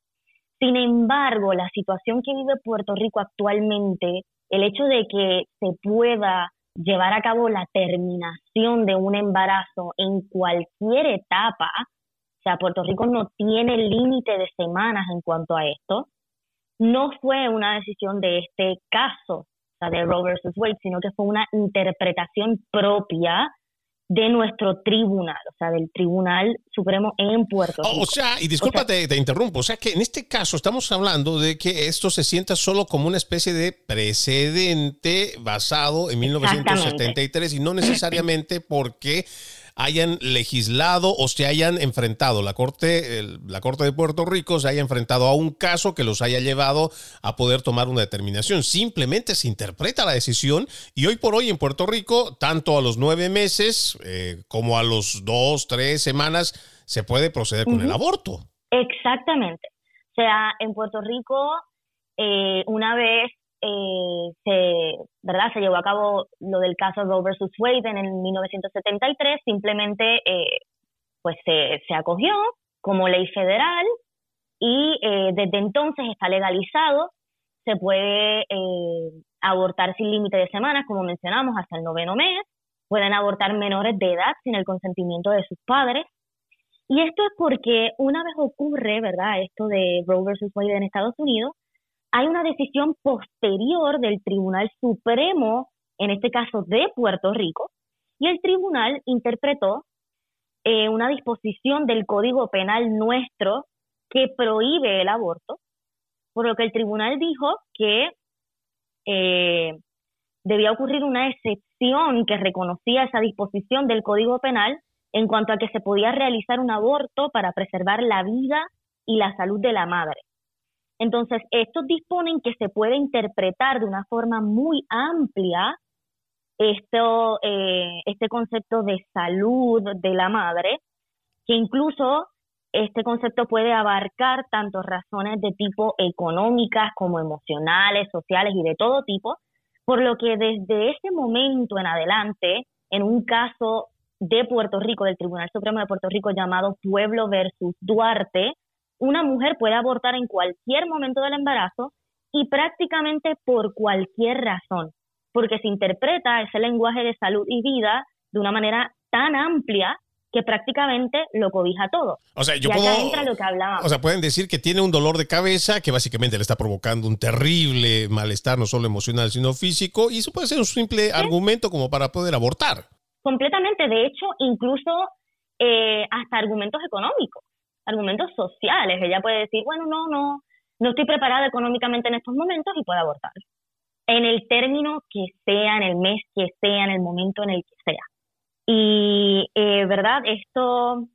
sin embargo, la situación que vive Puerto Rico actualmente, el hecho de que se pueda llevar a cabo la terminación de un embarazo en cualquier etapa, o sea, Puerto Rico no tiene límite de semanas en cuanto a esto, no fue una decisión de este caso, sea, de Roe versus Wade, sino que fue una interpretación propia de nuestro tribunal, o sea, del Tribunal Supremo en Puerto oh, Rico. O sea, y disculpa, te, interrumpo, o sea que en este caso estamos hablando de que esto se sienta solo como una especie de precedente basado en 1973 y no necesariamente porque hayan legislado o se hayan enfrentado, la Corte, la Corte de Puerto Rico se haya enfrentado a un caso que los haya llevado a poder tomar una determinación. Simplemente se interpreta la decisión y hoy por hoy en Puerto Rico, tanto a los nueve meses eh, como a los dos, tres semanas, se puede proceder con el aborto. Exactamente. O sea, en Puerto Rico, eh, una vez eh, se, ¿verdad? se llevó a cabo lo del caso Roe versus Wade en el 1973, simplemente eh, pues se, se, acogió como ley federal y eh, desde entonces está legalizado, se puede eh, abortar sin límite de semanas, como mencionamos, hasta el noveno mes, pueden abortar menores de edad sin el consentimiento de sus padres. Y esto es porque una vez ocurre, ¿verdad? Esto de Roe versus Wade en Estados Unidos, hay una decisión posterior del Tribunal Supremo, en este caso de Puerto Rico, y el tribunal interpretó eh, una disposición del Código Penal nuestro que prohíbe el aborto, por lo que el tribunal dijo que eh, debía ocurrir una excepción que reconocía esa disposición del Código Penal en cuanto a que se podía realizar un aborto para preservar la vida y la salud de la madre. Entonces, estos disponen que se puede interpretar de una forma muy amplia esto, eh, este concepto de salud de la madre, que incluso este concepto puede abarcar tanto razones de tipo económicas como emocionales, sociales y de todo tipo, por lo que desde ese momento en adelante, en un caso de Puerto Rico, del Tribunal Supremo de Puerto Rico llamado Pueblo versus Duarte, una mujer puede abortar en cualquier momento del embarazo y prácticamente por cualquier razón, porque se interpreta ese lenguaje de salud y vida de una manera tan amplia que prácticamente lo cobija todo. O sea, yo puedo, lo que O sea, pueden decir que tiene un dolor de cabeza que básicamente le está provocando un terrible malestar, no solo emocional, sino físico, y eso puede ser un simple argumento como para poder abortar. Completamente, de hecho, incluso eh, hasta argumentos económicos argumentos sociales. Ella puede decir, bueno, no, no, no estoy preparada económicamente en estos momentos y puede abortar. En el término que sea, en el mes que sea, en el momento en el que sea. Y, eh, ¿verdad? Esto,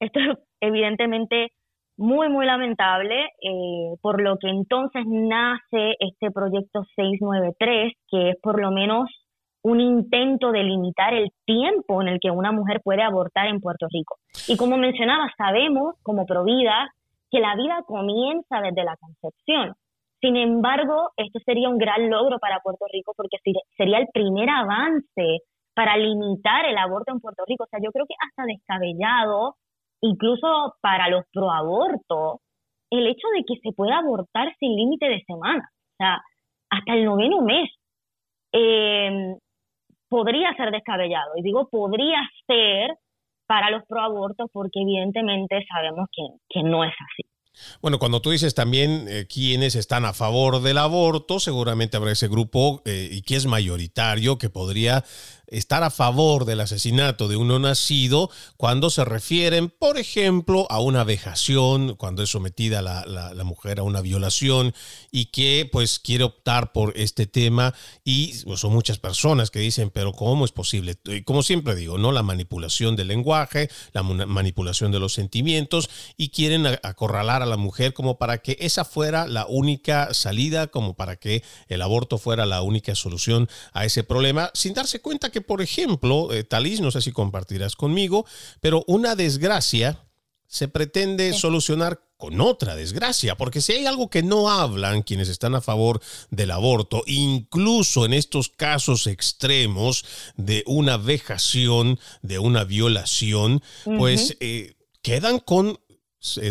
esto es evidentemente muy, muy lamentable, eh, por lo que entonces nace este proyecto 693, que es por lo menos un intento de limitar el tiempo en el que una mujer puede abortar en Puerto Rico. Y como mencionaba, sabemos como Provida que la vida comienza desde la concepción. Sin embargo, esto sería un gran logro para Puerto Rico porque sería el primer avance para limitar el aborto en Puerto Rico. O sea, yo creo que hasta descabellado, incluso para los proabortos, el hecho de que se pueda abortar sin límite de semanas, o sea, hasta el noveno mes. Eh, podría ser descabellado. Y digo podría ser para los proabortos porque evidentemente sabemos que, que no es así. Bueno, cuando tú dices también eh, quienes están a favor del aborto, seguramente habrá ese grupo eh, y que es mayoritario que podría estar a favor del asesinato de uno nacido cuando se refieren, por ejemplo, a una vejación, cuando es sometida la, la, mujer a una violación y que pues quiere optar por este tema y pues, son muchas personas que dicen, pero ¿cómo es posible? como siempre digo, ¿no? La manipulación del lenguaje, la manipulación de los sentimientos y quieren acorralar a la mujer como para que esa fuera la única salida, como para que el aborto fuera la única solución a ese problema, sin darse cuenta que, por ejemplo, eh, Talis, no sé si compartirás conmigo, pero una desgracia se pretende solucionar con otra desgracia, porque si hay algo que no hablan quienes están a favor del aborto, incluso en estos casos extremos de una vejación, de una violación, pues eh, quedan con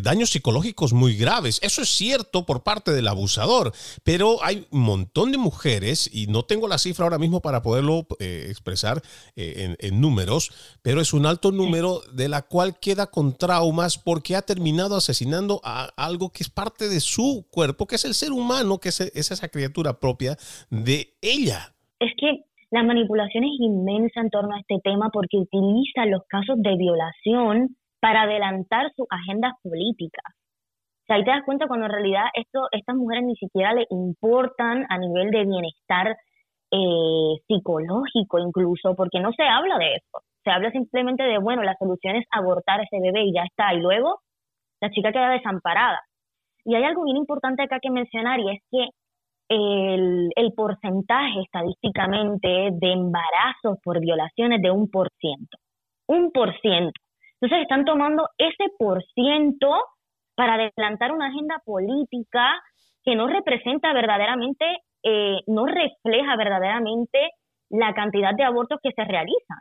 daños psicológicos muy graves. Eso es cierto por parte del abusador, pero hay un montón de mujeres, y no tengo la cifra ahora mismo para poderlo eh, expresar eh, en, números, pero es un alto número de la cual queda con traumas porque ha terminado asesinando a algo que es parte de su cuerpo, que es el ser humano, que es, es esa criatura propia de ella. Es que la manipulación es inmensa en torno a este tema porque utiliza los casos de violación para adelantar sus agendas políticas. O sea, ahí te das cuenta cuando en realidad esto, estas mujeres ni siquiera le importan a nivel de bienestar eh, psicológico incluso, porque no se habla de eso. Se habla simplemente de, bueno, la solución es abortar ese bebé y ya está. Y luego la chica queda desamparada. Y hay algo bien importante acá que mencionar y es que el, el porcentaje estadísticamente de embarazos por violaciones de un por ciento. Un por ciento. Entonces están tomando ese por ciento para adelantar una agenda política que no representa verdaderamente, eh, no refleja verdaderamente la cantidad de abortos que se realizan.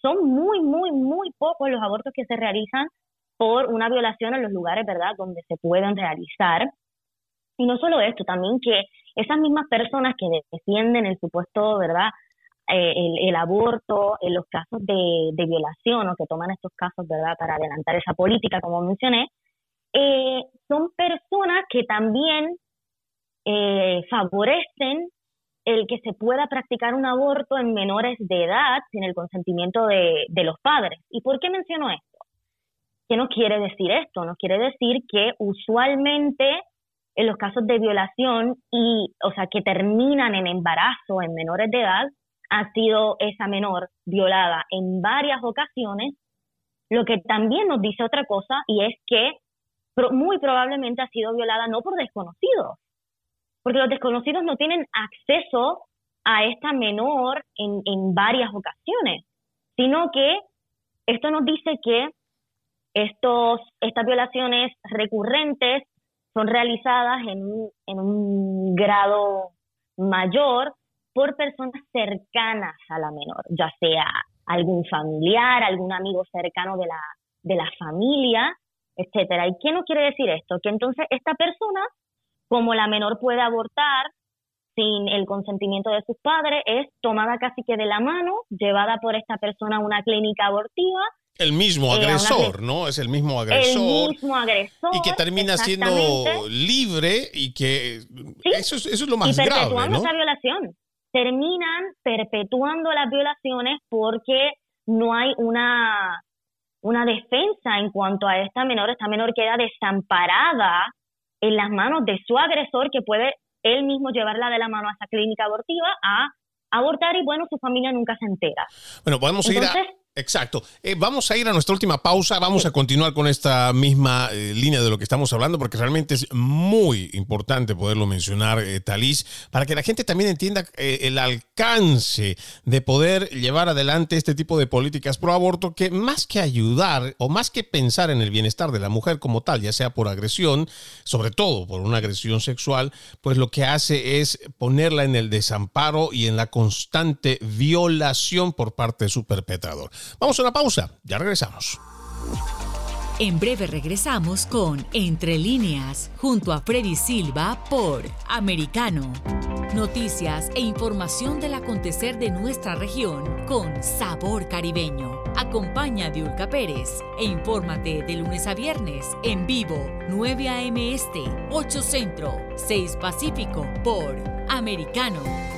Son muy, muy, muy pocos los abortos que se realizan por una violación en los lugares, ¿verdad?, donde se pueden realizar. Y no solo esto, también que esas mismas personas que defienden el supuesto, ¿verdad?, eh, el, aborto, en los casos de, violación o que toman estos casos, ¿verdad?, para adelantar esa política, como mencioné, eh, son personas que también eh, favorecen el que se pueda practicar un aborto en menores de edad sin el consentimiento de, de los padres. ¿Y por qué menciono esto? ¿Qué nos quiere decir esto? Nos quiere decir que usualmente en los casos de violación y, o sea, que terminan en embarazo en menores de edad, ha sido esa menor violada en varias ocasiones, lo que también nos dice otra cosa y es que muy probablemente ha sido violada no por desconocidos, porque los desconocidos no tienen acceso a esta menor en, en varias ocasiones, sino que esto nos dice que estos, estas violaciones recurrentes son realizadas en, en un grado mayor por personas cercanas a la menor, ya sea algún familiar, algún amigo cercano de la, de la familia, etcétera. ¿Y qué no quiere decir esto? Que entonces esta persona, como la menor puede abortar sin el consentimiento de sus padres, es tomada casi que de la mano, llevada por esta persona a una clínica abortiva. El mismo eh, agresor, ¿no? Es el mismo agresor. El mismo agresor. Y que termina siendo libre y que eso, es, eso es lo más y grave, ¿no? esa violación terminan perpetuando las violaciones porque no hay una, una defensa en cuanto a esta menor. Esta menor queda desamparada en las manos de su agresor que puede él mismo llevarla de la mano a esa clínica abortiva a abortar y bueno, su familia nunca se entera. Bueno, podemos ir a Exacto. Eh, vamos a ir a nuestra última pausa. Vamos a continuar con esta misma eh, línea de lo que estamos hablando, porque realmente es muy importante poderlo mencionar, eh, Talís, para que la gente también entienda el alcance de poder llevar adelante este tipo de políticas pro aborto, que más que ayudar o más que pensar en el bienestar de la mujer como tal, ya sea por agresión, sobre todo por una agresión sexual, pues lo que hace es ponerla en el desamparo y en la constante violación por parte de su perpetrador. Vamos a una pausa, ya regresamos. En breve regresamos con Entre líneas, junto a Freddy Silva por Americano. Noticias e información del acontecer de nuestra región con sabor caribeño. Acompaña a Diulca Pérez e infórmate de lunes a viernes en vivo, 9 a.m. Este, 8 Centro, 6 Pacífico por Americano.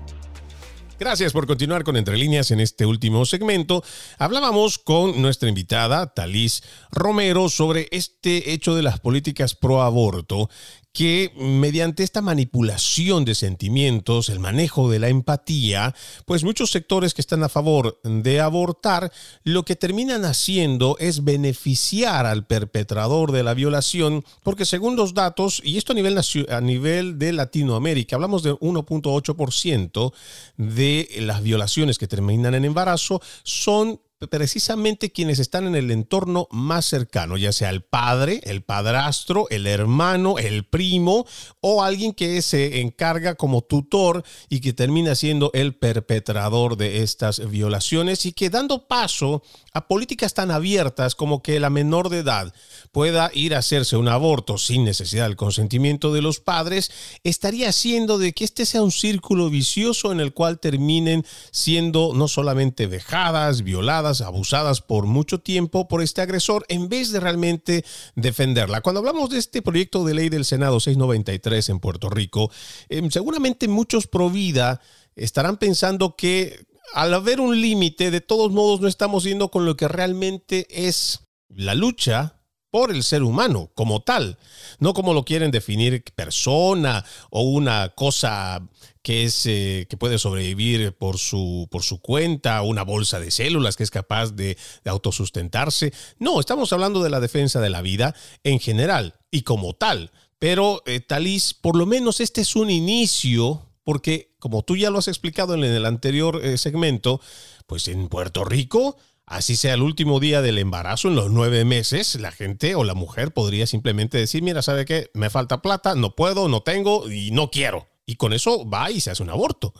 Gracias por continuar con Entre Líneas en este último segmento. Hablábamos con nuestra invitada, Talís Romero, sobre este hecho de las políticas pro aborto que mediante esta manipulación de sentimientos, el manejo de la empatía, pues muchos sectores que están a favor de abortar, lo que terminan haciendo es beneficiar al perpetrador de la violación, porque según los datos, y esto a nivel, a nivel de Latinoamérica, hablamos de 1.8% de las violaciones que terminan en embarazo, son precisamente quienes están en el entorno más cercano, ya sea el padre, el padrastro, el hermano, el primo o alguien que se encarga como tutor y que termina siendo el perpetrador de estas violaciones y que dando paso a políticas tan abiertas como que la menor de edad pueda ir a hacerse un aborto sin necesidad del consentimiento de los padres, estaría haciendo de que este sea un círculo vicioso en el cual terminen siendo no solamente dejadas, violadas, abusadas por mucho tiempo por este agresor, en vez de realmente defenderla. Cuando hablamos de este proyecto de ley del Senado 693 en Puerto Rico, em, seguramente muchos pro vida estarán pensando que al haber un límite, de todos modos no estamos yendo con lo que realmente es la lucha por el ser humano como tal, no como lo quieren definir persona o una cosa que es eh, que puede sobrevivir por su por su cuenta, una bolsa de células que es capaz de, autosustentarse. No, estamos hablando de la defensa de la vida en general y como tal. Pero eh, Talís, por lo menos este es un inicio porque como tú ya lo has explicado en el anterior eh, segmento, pues en Puerto Rico, así sea el último día del embarazo, en los nueve meses, la gente o la mujer podría simplemente decir, mira, ¿sabe qué? Me falta plata, no puedo, no tengo y no quiero. Y con eso va y se hace un aborto.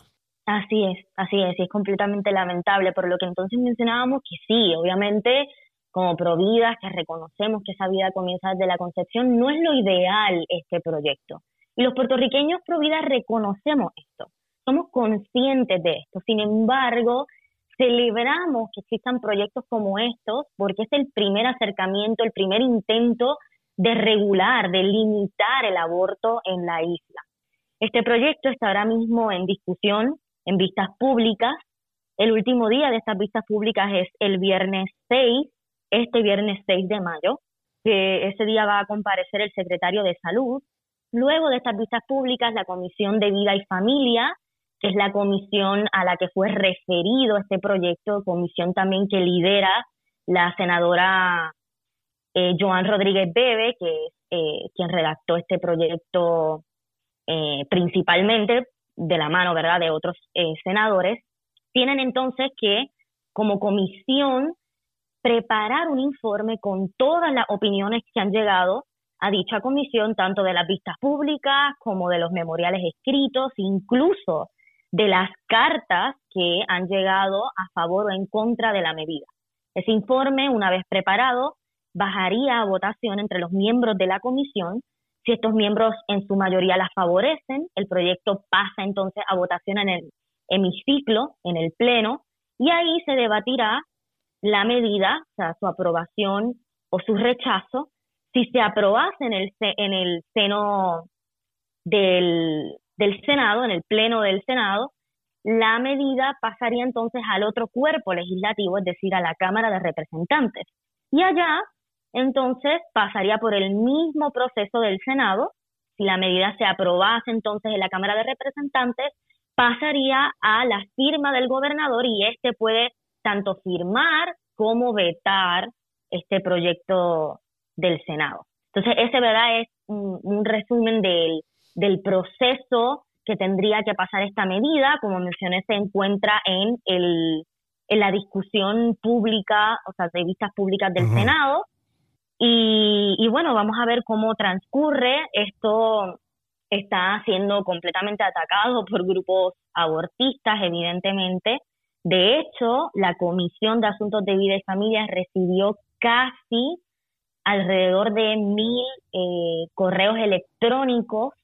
Así es, así es, y es completamente lamentable, por lo que entonces mencionábamos que sí, obviamente como providas, que reconocemos que esa vida comienza desde la concepción, no es lo ideal este proyecto. Y los puertorriqueños pro vida reconocemos esto, somos conscientes de esto. Sin embargo, celebramos que existan proyectos como estos porque es el primer acercamiento, el primer intento de regular, de limitar el aborto en la isla. Este proyecto está ahora mismo en discusión, en vistas públicas. El último día de estas vistas públicas es el viernes 6, este viernes 6 de mayo, que ese día va a comparecer el secretario de Salud, Luego de estas vistas públicas, la Comisión de Vida y Familia es la comisión a la que fue referido este proyecto, comisión también que lidera la senadora eh, Joan Rodríguez Bebe, que es eh, quien redactó este proyecto eh, principalmente de la mano, ¿verdad?, de otros eh, senadores, tienen entonces que, como comisión, preparar un informe con todas las opiniones que han llegado a dicha comisión, tanto de las vistas públicas como de los memoriales escritos, incluso de las cartas que han llegado a favor o en contra de la medida. Ese informe, una vez preparado, bajaría a votación entre los miembros de la comisión. Si estos miembros en su mayoría la favorecen, el proyecto pasa entonces a votación en el hemiciclo, en el pleno, y ahí se debatirá la medida, o sea, su aprobación o su rechazo. Si se aprobase en el, en el seno del, del Senado, en el pleno del Senado, la medida pasaría entonces al otro cuerpo legislativo, es decir, a la Cámara de Representantes. Y allá entonces pasaría por el mismo proceso del Senado. Si la medida se aprobase entonces en la Cámara de Representantes, pasaría a la firma del gobernador y éste puede tanto firmar como vetar este proyecto del Senado. Entonces, ese verdad es un, resumen del, del proceso que tendría que pasar esta medida. Como mencioné, se encuentra en, el, en la discusión pública, o sea, de vistas públicas del Senado. Y, bueno, vamos a ver cómo transcurre. Esto está siendo completamente atacado por grupos abortistas, evidentemente. De hecho, la Comisión de Asuntos de Vida y Familia recibió casi alrededor de mil eh, correos electrónicos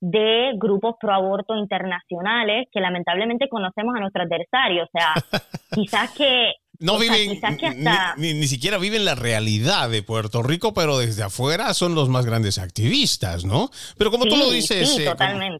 de grupos pro aborto internacionales que lamentablemente conocemos a nuestro adversario. O sea, quizás que no viven, ni, siquiera viven la realidad de Puerto Rico, pero desde afuera son los más grandes activistas, ¿no? Pero como tú lo dices, eh,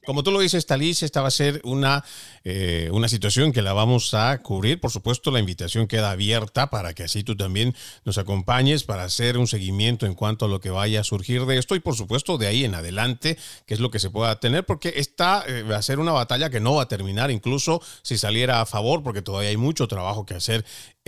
como, tú lo dices, Talís, esta va a ser una, eh, una situación que la vamos a cubrir. Por supuesto, la invitación queda abierta para que así tú también nos acompañes para hacer un seguimiento en cuanto a lo que vaya a surgir de esto y, por supuesto, de ahí en adelante, qué es lo que se pueda tener, porque esta eh, va a ser una batalla que no va a terminar, incluso si saliera a favor, porque todavía hay mucho trabajo que hacer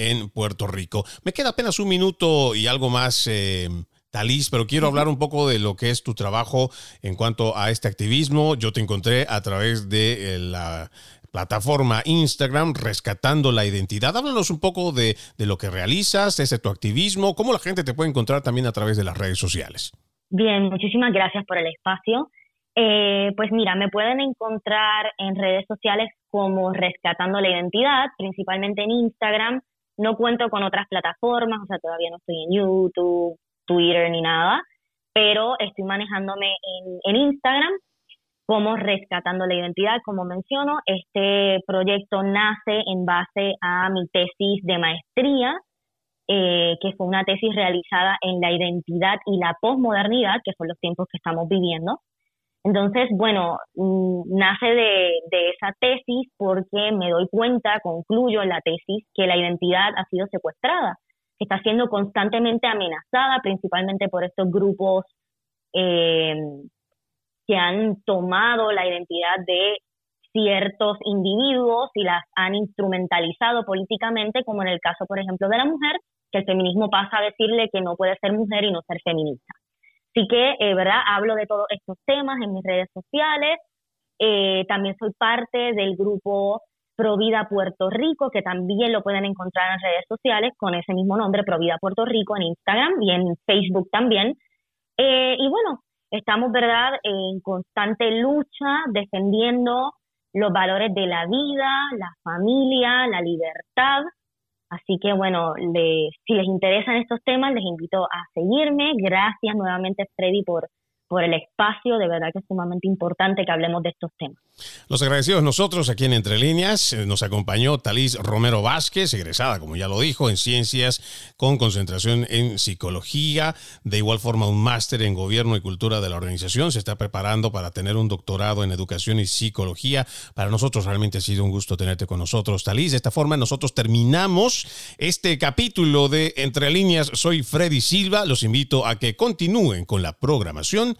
en Puerto Rico. Me queda apenas un minuto y algo más. Eh, Talís, pero quiero hablar un poco de lo que es tu trabajo en cuanto a este activismo. Yo te encontré a través de eh, la plataforma Instagram, rescatando la identidad. Háblanos un poco de, lo que realizas, ese tu activismo, cómo la gente te puede encontrar también a través de las redes sociales. Bien, muchísimas gracias por el espacio. Eh, pues mira, me pueden encontrar en redes sociales como Rescatando la Identidad, principalmente en Instagram, no cuento con otras plataformas, o sea, todavía no estoy en YouTube, Twitter ni nada, pero estoy manejándome en, Instagram como Rescatando la Identidad, como menciono. Este proyecto nace en base a mi tesis de maestría, eh, que fue una tesis realizada en la identidad y la posmodernidad, que son los tiempos que estamos viviendo. Entonces, bueno, mm, nace de, esa tesis porque me doy cuenta, concluyo en la tesis, que la identidad ha sido secuestrada, que está siendo constantemente amenazada, principalmente por estos grupos eh, que han tomado la identidad de ciertos individuos y las han instrumentalizado políticamente, como en el caso, por ejemplo, de la mujer, que el feminismo pasa a decirle que no puede ser mujer y no ser feminista. Así que, eh, ¿verdad? Hablo de todos estos temas en mis redes sociales. Eh, también soy parte del grupo Provida Puerto Rico, que también lo pueden encontrar en redes sociales con ese mismo nombre, Provida Puerto Rico, en Instagram y en Facebook también. Eh, y bueno, estamos, ¿verdad?, en constante lucha defendiendo los valores de la vida, la familia, la libertad Así que bueno, si les interesan estos temas, les invito a seguirme. Gracias nuevamente, Freddy, por por el espacio, de verdad que es sumamente importante que hablemos de estos temas. Los agradecidos nosotros aquí en Entre Líneas, eh, nos acompañó Talís Romero Vázquez, egresada, como ya lo dijo, en ciencias con concentración en psicología, de igual forma un máster en gobierno y cultura de la organización, se está preparando para tener un doctorado en educación y psicología. Para nosotros realmente ha sido un gusto tenerte con nosotros, Talís. De esta forma nosotros terminamos este capítulo de Entre Líneas. Soy Freddy Silva, los invito a que continúen con la programación